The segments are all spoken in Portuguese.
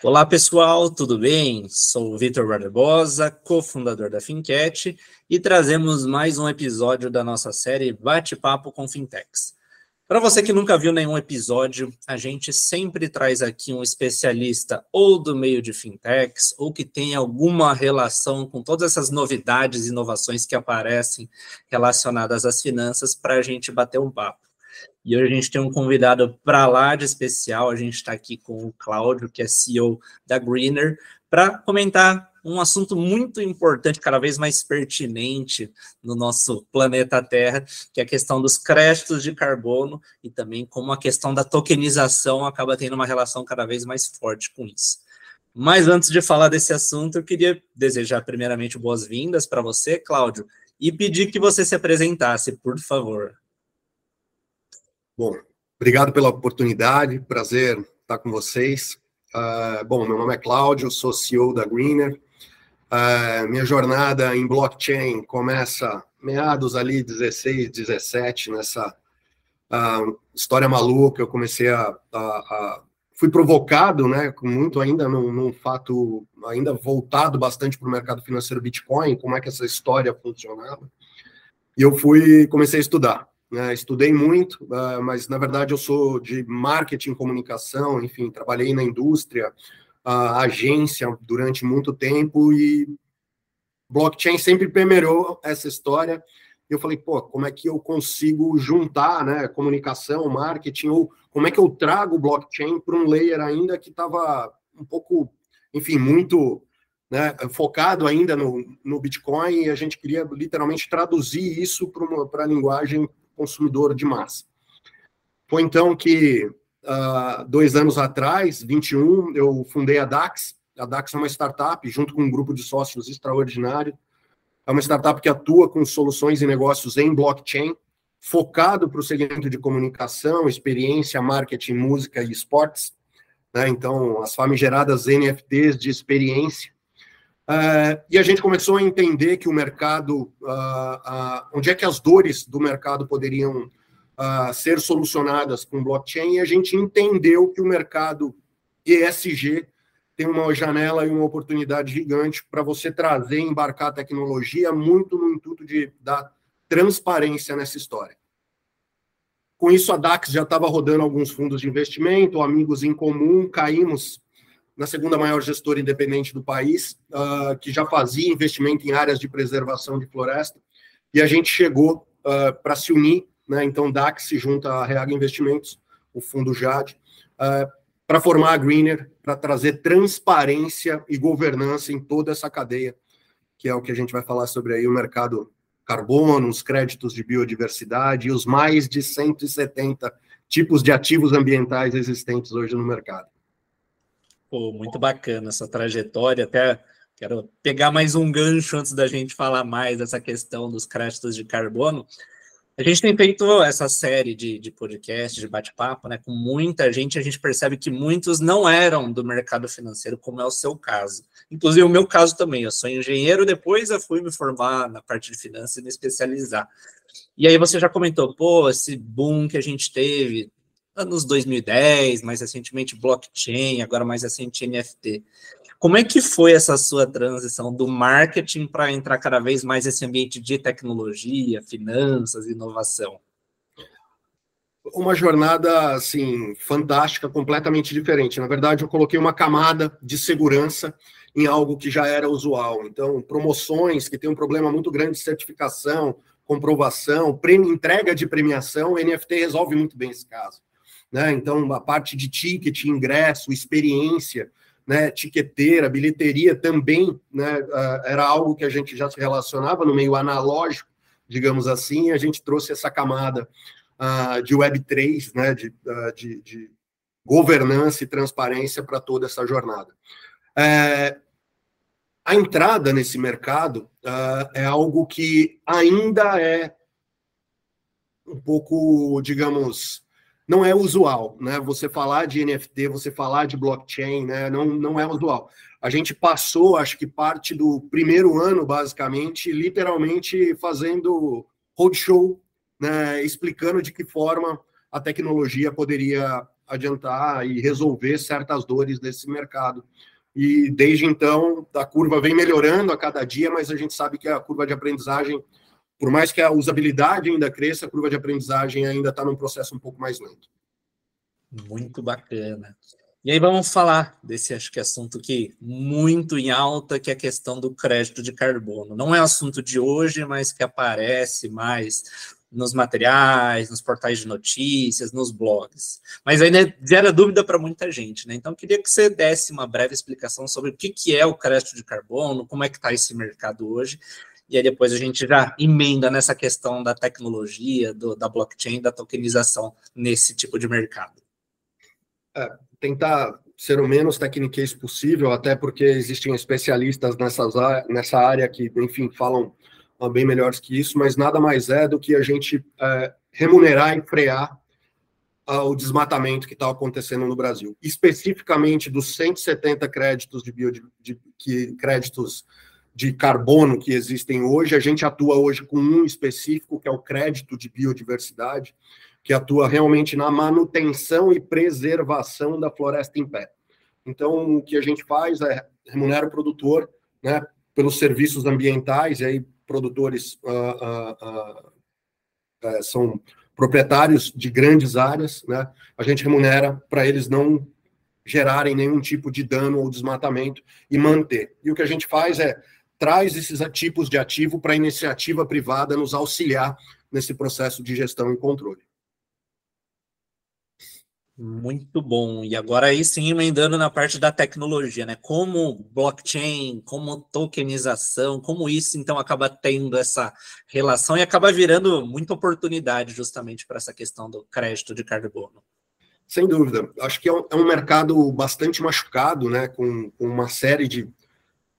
Olá pessoal, tudo bem? Sou Vitor Barbosa, cofundador da Fincat, e trazemos mais um episódio da nossa série Bate-Papo com Fintechs. Para você que nunca viu nenhum episódio, a gente sempre traz aqui um especialista ou do meio de fintechs ou que tem alguma relação com todas essas novidades e inovações que aparecem relacionadas às finanças para a gente bater um papo. E hoje a gente tem um convidado para lá de especial. A gente está aqui com o Cláudio, que é CEO da Greener, para comentar um assunto muito importante, cada vez mais pertinente no nosso planeta Terra, que é a questão dos créditos de carbono e também como a questão da tokenização acaba tendo uma relação cada vez mais forte com isso. Mas antes de falar desse assunto, eu queria desejar primeiramente boas-vindas para você, Cláudio, e pedir que você se apresentasse, por favor. Bom, obrigado pela oportunidade, prazer estar com vocês. Uh, bom, meu nome é Cláudio, sou CEO da Greener. Uh, minha jornada em blockchain começa meados ali 16, 17, nessa uh, história maluca. Eu comecei a, a, a, fui provocado, né, com muito ainda num, num fato ainda voltado bastante para o mercado financeiro Bitcoin, como é que essa história funcionava. E eu fui comecei a estudar. Né, estudei muito, uh, mas na verdade eu sou de marketing, comunicação, enfim, trabalhei na indústria, uh, agência durante muito tempo e blockchain sempre permeou essa história. E eu falei, pô, como é que eu consigo juntar, né, comunicação, marketing, ou como é que eu trago blockchain para um layer ainda que estava um pouco, enfim, muito né, focado ainda no, no Bitcoin e a gente queria literalmente traduzir isso para a linguagem consumidor de massa. Foi então que, uh, dois anos atrás, 21, eu fundei a DAX. A DAX é uma startup, junto com um grupo de sócios extraordinário. É uma startup que atua com soluções e negócios em blockchain, focado para o segmento de comunicação, experiência, marketing, música e esportes. Né? Então, as famigeradas NFTs de experiência Uh, e a gente começou a entender que o mercado, uh, uh, onde é que as dores do mercado poderiam ser solucionadas com blockchain, e a gente entendeu que o mercado ESG tem uma janela e uma oportunidade gigante para você trazer, embarcar tecnologia muito no intuito de dar transparência nessa história. Com isso, a DAX já estava rodando alguns fundos de investimento, amigos em comum, caímos na segunda maior gestora independente do país, uh, que já fazia investimento em áreas de preservação de floresta, e a gente chegou uh, para se unir, né? então DAX se junta à Reag Investimentos, o fundo JAD, uh, para formar a Greener, para trazer transparência e governança em toda essa cadeia, que é o que a gente vai falar sobre aí o mercado carbono, os créditos de biodiversidade e os mais de 170 tipos de ativos ambientais existentes hoje no mercado. Pô, muito bacana essa trajetória. Até quero pegar mais um gancho antes da gente falar mais dessa questão dos créditos de carbono. A gente tem feito essa série de, de podcast, de bate-papo, né? Com muita gente, a gente percebe que muitos não eram do mercado financeiro, como é o seu caso. Inclusive o meu caso também. Eu sou engenheiro, depois eu fui me formar na parte de finanças e me especializar. E aí você já comentou, pô, esse boom que a gente teve, anos 2010, mais recentemente blockchain, agora mais recente NFT. Como é que foi essa sua transição do marketing para entrar cada vez mais nesse ambiente de tecnologia, finanças, inovação? Uma jornada assim fantástica, completamente diferente. Na verdade, eu coloquei uma camada de segurança em algo que já era usual. Então, promoções que tem um problema muito grande de certificação, comprovação, prêmio, entrega de premiação, o NFT resolve muito bem esse caso né? Então, a parte de ticket, ingresso, experiência, né, tiqueteira, bilheteria também, né, ah, era algo que a gente já se relacionava no meio analógico, digamos assim, e a gente trouxe essa camada uh, de Web3, né, de, uh, de, de, governança e transparência para toda essa jornada. É, a entrada nesse mercado uh, é algo que ainda é um pouco, digamos, não é usual, né? Você falar de NFT, você falar de blockchain, né? Não, não é usual. A gente passou, acho que parte do primeiro ano, basicamente, literalmente fazendo roadshow, né? Explicando de que forma a tecnologia poderia adiantar e resolver certas dores desse mercado. E desde então, a curva vem melhorando a cada dia, mas a gente sabe que a curva de aprendizagem, por mais que a usabilidade ainda cresça, a curva de aprendizagem ainda está num processo um pouco mais lento. Muito bacana. E aí vamos falar desse acho que assunto que muito em alta, que é a questão do crédito de carbono. Não é assunto de hoje, mas que aparece mais nos materiais, nos portais de notícias, nos blogs. Mas ainda gera dúvida para muita gente, né? Então, queria que você desse uma breve explicação sobre o que, que é o crédito de carbono, como é que está esse mercado hoje, e aí depois a gente já emenda nessa questão da tecnologia, do, da blockchain, da tokenização nesse tipo de mercado. É, tentar ser o menos tecniquez possível, até porque existem especialistas nessas, nessa área que, enfim, falam bem melhores que isso, mas nada mais é do que a gente é, remunerar e frear uh, o desmatamento que está acontecendo no Brasil. Especificamente dos 170 créditos de, bio, de, que, créditos de carbono que existem hoje, a gente atua hoje com um específico, que é o crédito de biodiversidade, que atua realmente na manutenção e preservação da floresta em pé. Então, o que a gente faz é remunera o produtor né, pelos serviços ambientais, e aí produtores uh, uh, são proprietários de grandes áreas, né? A gente remunera para eles não gerarem nenhum tipo de dano ou desmatamento e manter. E o que a gente faz é traz esses tipos de ativo para a iniciativa privada nos auxiliar nesse processo de gestão e controle. Muito bom. E agora aí sim, emendando na parte da tecnologia, né? Como blockchain, como tokenização, como isso então acaba tendo essa relação e acaba virando muita oportunidade justamente para essa questão do crédito de carbono. Sem dúvida. Acho que é um, é mercado bastante machucado, né? Com, com, uma série de,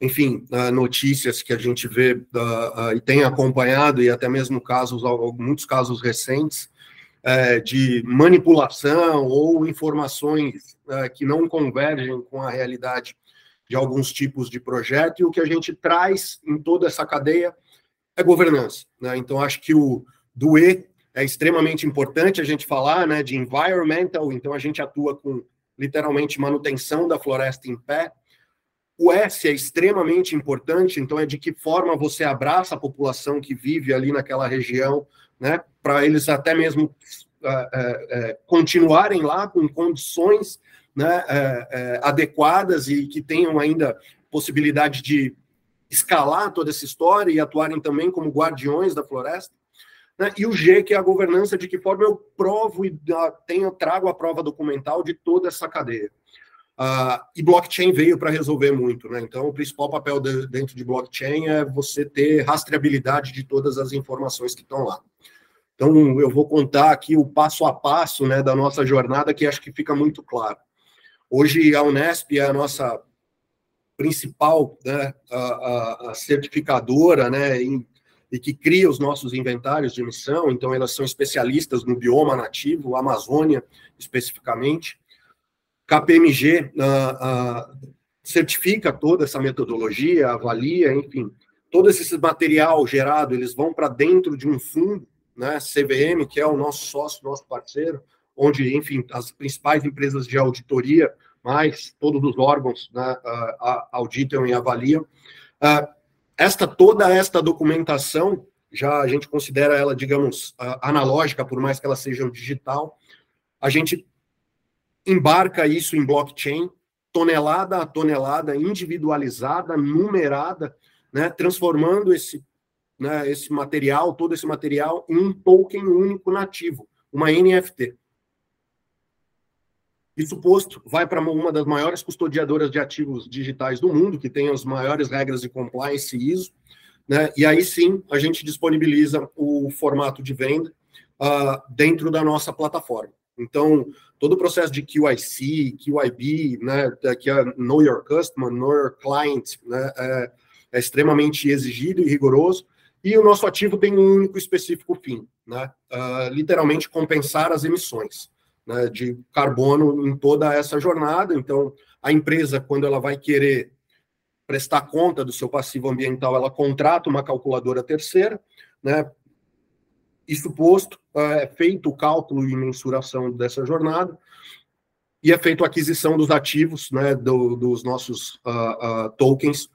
enfim, uh, notícias que a gente vê uh, uh, e tem acompanhado, e até mesmo casos, muitos casos recentes é, de manipulação ou informações é, que não convergem com a realidade de alguns tipos de projeto, e o que a gente traz em toda essa cadeia é governança. Né? Então, acho que o do E é extremamente importante a gente falar né, de environmental, então a gente atua com literalmente manutenção da floresta em pé. O S é extremamente importante, então é de que forma você abraça a população que vive ali naquela região, né, para eles até mesmo uh, uh, continuarem lá com condições né, adequadas e que tenham ainda possibilidade de escalar toda essa história e atuarem também como guardiões da floresta. Né? E o G, que é a governança, de que forma eu provo e tenho, trago a prova documental de toda essa cadeia. Uh, e blockchain veio para resolver muito, né? Então, o principal papel de, dentro de blockchain é você ter rastreabilidade de todas as informações que estão lá. Então, eu vou contar aqui o passo a passo né, da nossa jornada, que acho que fica muito claro. Hoje, a Unesp é a nossa principal né, a, a, certificadora né, em, e que cria os nossos inventários de emissão, então elas são especialistas no bioma nativo, Amazônia especificamente. KPMG uh, uh, certifica toda essa metodologia, avalia, enfim, todo esse material gerado, eles vão para dentro de um fundo né, CVM, que é o nosso sócio, nosso parceiro, onde, enfim, as principais empresas de auditoria, mais todos os órgãos né, auditam e avaliam. Uh, esta toda esta documentação, já a gente considera ela, digamos, uh, analógica, por mais que ela seja digital, a gente embarca isso em blockchain, tonelada a tonelada, individualizada, numerada, né, transformando esse né, esse material, todo esse material, em um token único nativo, uma NFT. Isso posto, vai para uma das maiores custodiadoras de ativos digitais do mundo, que tem as maiores regras de compliance ISO, né? E aí sim a gente disponibiliza o formato de venda uh, dentro da nossa plataforma. Então, todo o processo de QIC, QIB, né, que é Know Your Customer, Know Your Client, né, é, é extremamente exigido e rigoroso e o nosso ativo tem um único específico fim, né? Uh, literalmente compensar as emissões né, de carbono em toda essa jornada. Então, a empresa, quando ela vai querer prestar conta do seu passivo ambiental, ela contrata uma calculadora terceira, né? Isso posto, é feito o cálculo e mensuração dessa jornada, e é feita a aquisição dos ativos, né, do, dos nossos uh, uh, tokens,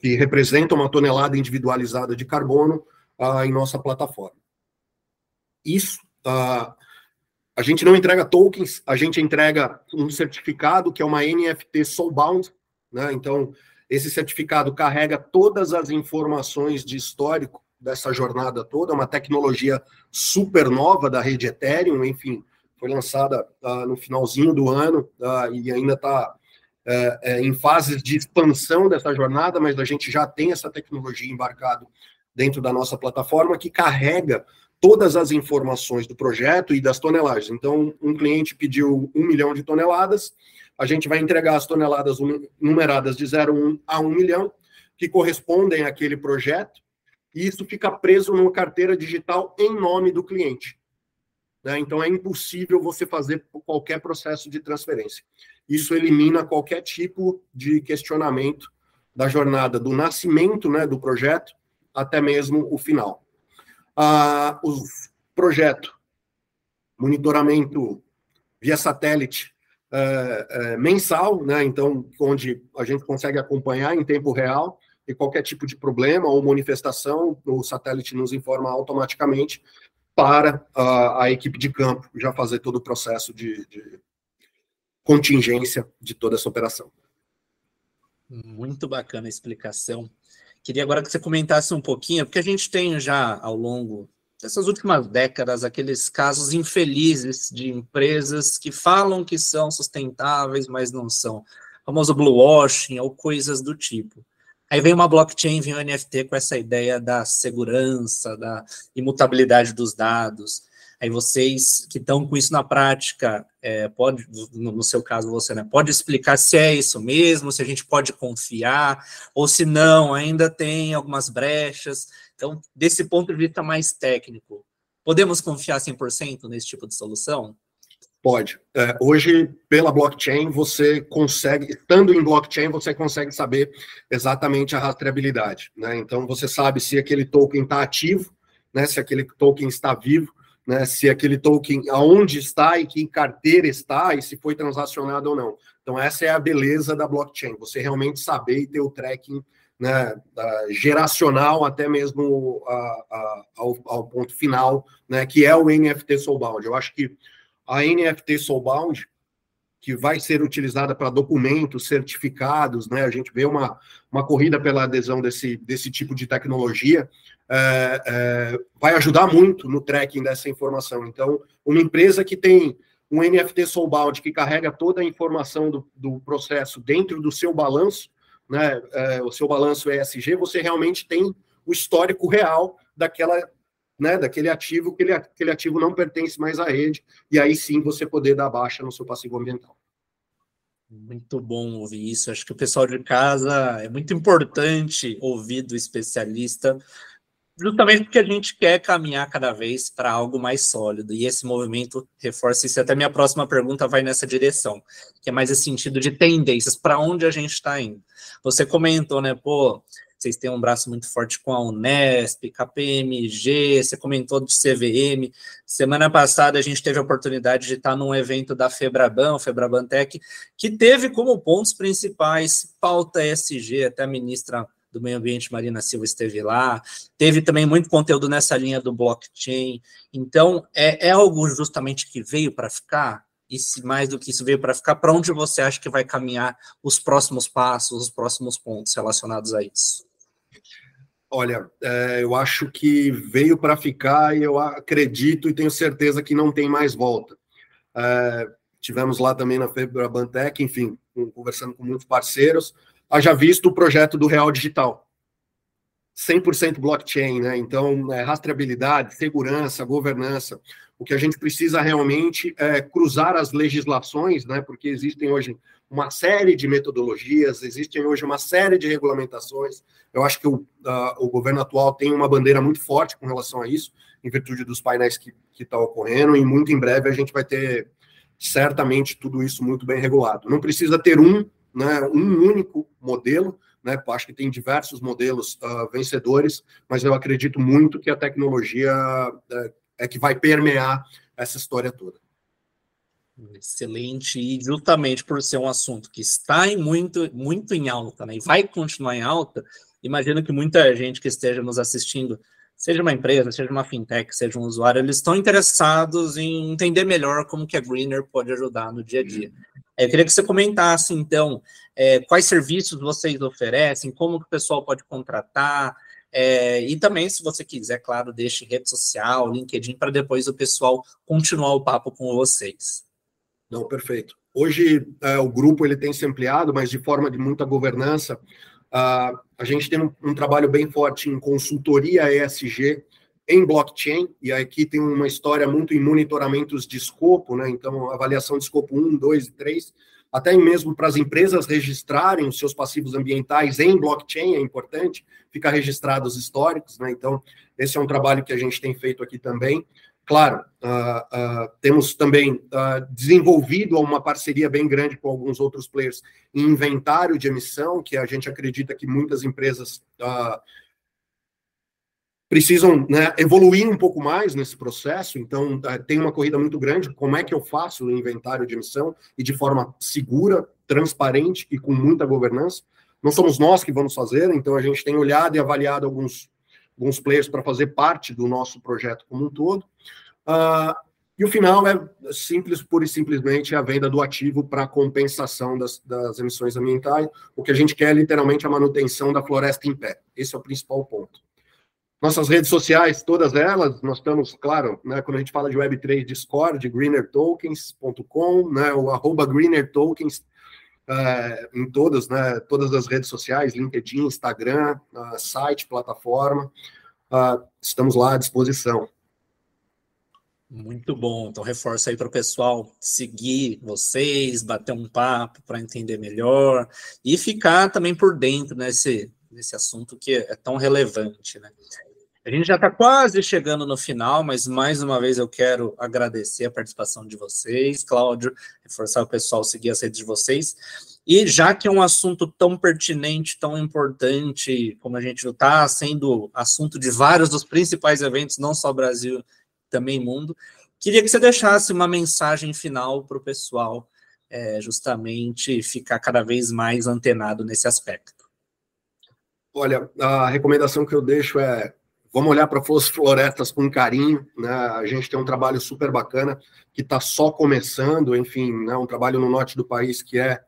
que representam uma tonelada individualizada de carbono uh, em nossa plataforma. Isso, a gente não entrega tokens, a gente entrega um certificado que é uma NFT Soulbound, né, então esse certificado carrega todas as informações de histórico dessa jornada toda, uma tecnologia super nova da rede Ethereum, enfim, foi lançada uh, no finalzinho do ano uh, e ainda está uh, é, em fases de expansão dessa jornada, mas a gente já tem essa tecnologia embarcada dentro da nossa plataforma que carrega todas as informações do projeto e das tonelagens. Então, um cliente pediu um milhão de toneladas, a gente vai entregar as toneladas numeradas de 0 a 1 milhão, que correspondem àquele projeto, e isso fica preso numa carteira digital em nome do cliente. Né? Então é impossível você fazer qualquer processo de transferência. Isso elimina qualquer tipo de questionamento da jornada do nascimento né, do projeto até mesmo o final. Ah, o projeto, monitoramento via satélite é, é, mensal, né, então, onde a gente consegue acompanhar em tempo real e qualquer tipo de problema ou manifestação, o satélite nos informa automaticamente para a, a equipe de campo já fazer todo o processo de, de contingência de toda essa operação. Muito bacana a explicação. Queria agora que você comentasse um pouquinho, porque a gente tem já ao longo dessas últimas décadas aqueles casos infelizes de empresas que falam que são sustentáveis, mas não são. O famoso blue washing ou coisas do tipo. Aí vem uma blockchain, vem um NFT com essa ideia da segurança, da imutabilidade dos dados. Aí vocês que estão com isso na prática, é, pode, no seu caso você, né, pode explicar se é isso mesmo, se a gente pode confiar, ou se não, ainda tem algumas brechas. Então, desse ponto de vista mais técnico, podemos confiar 100% nesse tipo de solução? Pode. É, hoje, pela blockchain, você consegue, estando em blockchain, você consegue saber exatamente a rastreabilidade. Né? Então, você sabe se aquele token está ativo, né? se aquele token está vivo, né? se aquele token aonde está e que carteira está e se foi transacionado ou não. Então, essa é a beleza da blockchain, você realmente saber e ter o tracking né, geracional até mesmo a, a, ao, ao, ponto final, né, que é o NFT Soulbound. Eu acho que a NFT Soulbound, que vai ser utilizada para documentos, certificados, né? A gente vê uma, uma corrida pela adesão desse, desse tipo de tecnologia, é, é, vai ajudar muito no tracking dessa informação. Então, uma empresa que tem um NFT Soulbound que carrega toda a informação do, do processo dentro do seu balanço, né? É, o seu balanço ESG, você realmente tem o histórico real daquela né, daquele ativo, que ele, aquele ativo não pertence mais à rede, e aí sim você poder dar baixa no seu passivo ambiental. Muito bom ouvir isso. Acho que o pessoal de casa é muito importante ouvir do especialista, justamente porque a gente quer caminhar cada vez para algo mais sólido. E esse movimento reforça isso. Até minha próxima pergunta vai nessa direção, que é mais esse sentido de tendências, para onde a gente está indo. Você comentou, né, pô, vocês têm um braço muito forte com a Unesp, KPMG, você comentou de CVM. Semana passada a gente teve a oportunidade de estar num evento da Febraban, Febraban Tech, que teve como pontos principais pauta ESG, até a ministra do Meio Ambiente, Marina Silva, esteve lá. Teve também muito conteúdo nessa linha do blockchain. Então, é, é algo justamente que veio para ficar? E se mais do que isso veio para ficar, para onde você acha que vai caminhar os próximos passos, os próximos pontos relacionados a isso? Olha, é, eu acho que veio para ficar e eu acredito e tenho certeza que não tem mais volta. É, tivemos lá também na Febrabantec, enfim, conversando com muitos parceiros, haja visto o projeto do Real Digital. 100% blockchain, né? Então, é, rastreabilidade, segurança, governança. O que a gente precisa realmente é cruzar as legislações, né? Porque existem hoje uma série de metodologias, existem hoje uma série de regulamentações. Eu acho que o, uh, o governo atual tem uma bandeira muito forte com relação a isso, em virtude dos painéis que estão tá ocorrendo, e muito em breve a gente vai ter certamente tudo isso muito bem regulado. Não precisa ter um, né, um único modelo, né? Acho que tem diversos modelos uh, vencedores, mas eu acredito muito que a tecnologia uh, é que vai permear essa história toda. Excelente, e justamente por ser um assunto que está em muito, muito em alta, né, e vai continuar em alta, imagino que muita gente que esteja nos assistindo, seja uma empresa, seja uma fintech, seja um usuário, eles estão interessados em entender melhor como que a Greener pode ajudar no dia a dia. Eu queria que você comentasse, então, é, quais serviços vocês oferecem, como que o pessoal pode contratar, é, e também, se você quiser, claro, deixe rede social, LinkedIn, para depois o pessoal continuar o papo com vocês. Não, perfeito. Hoje é, o grupo ele tem se ampliado, mas de forma de muita governança. Uh, a gente tem um, um, trabalho bem forte em consultoria ESG em blockchain, e aqui tem uma história muito em monitoramentos de escopo, né? Então, avaliação de escopo 1, 2 e 3, até mesmo para as empresas registrarem os seus passivos ambientais em blockchain, é importante, ficar registrados históricos, né? Então, esse é um trabalho que a gente tem feito aqui também. Claro, uh, uh, temos também uh, desenvolvido uma parceria bem grande com alguns outros players em inventário de emissão, que a gente acredita que muitas empresas precisam né, evoluir um pouco mais nesse processo. Então, tem uma corrida muito grande. Como é que eu faço o inventário de emissão e de forma segura, transparente e com muita governança? Não somos nós que vamos fazer, então a gente tem olhado e avaliado alguns alguns players para fazer parte do nosso projeto como um todo. Uh, e o final é simples, pura e simplesmente a venda do ativo para compensação das, das, emissões ambientais. O que a gente quer é literalmente a manutenção da floresta em pé. Esse é o principal ponto. Nossas redes sociais, todas elas, nós estamos, claro, né, quando a gente fala de Web3, Discord, greenertokens.com, né, o arroba greenertokens, é, em todas, né, todas as redes sociais, LinkedIn, Instagram, uh, site, plataforma, uh, estamos lá à disposição. Muito bom. Então, reforço aí para o pessoal seguir vocês, bater um papo para entender melhor e ficar também por dentro nesse, nesse assunto que é tão relevante, né? A gente já está quase chegando no final, mas mais uma vez eu quero agradecer a participação de vocês, Cláudio, reforçar o pessoal seguir as redes de vocês. E já que é um assunto tão pertinente, tão importante, como a gente está sendo assunto de vários dos principais eventos, não só Brasil também mundo. Queria que você deixasse uma mensagem final para o pessoal, é, justamente ficar cada vez mais antenado nesse aspecto. Olha, a recomendação que eu deixo é vamos olhar para as florestas com carinho, né? A gente tem um trabalho super bacana que está só começando, enfim, né? um trabalho no norte do país que é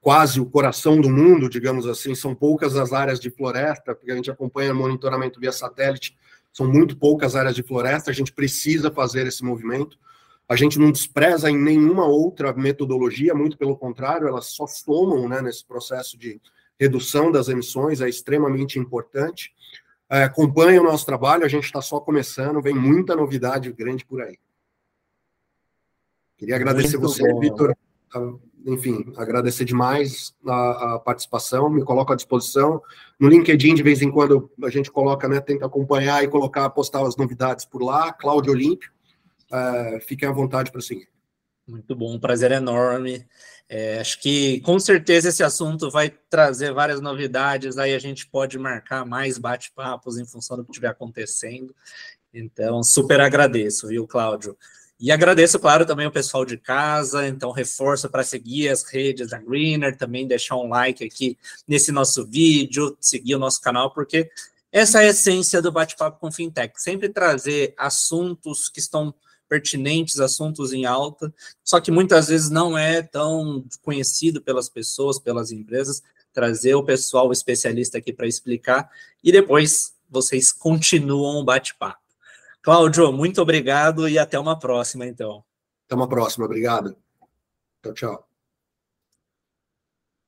quase o coração do mundo, digamos assim. São poucas as áreas de floresta, porque a gente acompanha monitoramento via satélite são muito poucas áreas de floresta, a gente precisa fazer esse movimento. A gente não despreza em nenhuma outra metodologia, muito pelo contrário, elas só somam né, nesse processo de redução das emissões, é extremamente importante. É, acompanhe o nosso trabalho, a gente está só começando, vem muita novidade grande por aí. Queria agradecer muito você, Vitor, enfim, agradecer demais a, a, participação, me coloco à disposição. No LinkedIn, de vez em quando, a gente coloca, né, tenta acompanhar e colocar, postar as novidades por lá, Cláudio Olímpio, é, fiquem à vontade para seguir. Muito bom, um prazer enorme. É, acho que com certeza esse assunto vai trazer várias novidades, aí a gente pode marcar mais bate-papos em função do que estiver acontecendo. Então, super agradeço, viu, Cláudio? E agradeço, claro, também o pessoal de casa, então reforço para seguir as redes da Greener, também deixar um like aqui nesse nosso vídeo, seguir o nosso canal, porque essa é a essência do bate-papo com fintech, sempre trazer assuntos que estão pertinentes, assuntos em alta, só que muitas vezes não é tão conhecido pelas pessoas, pelas empresas, trazer o pessoal especialista aqui para explicar e depois vocês continuam o bate-papo. Cláudio, muito obrigado e até uma próxima, então. Até uma próxima, obrigado. Tchau, tchau.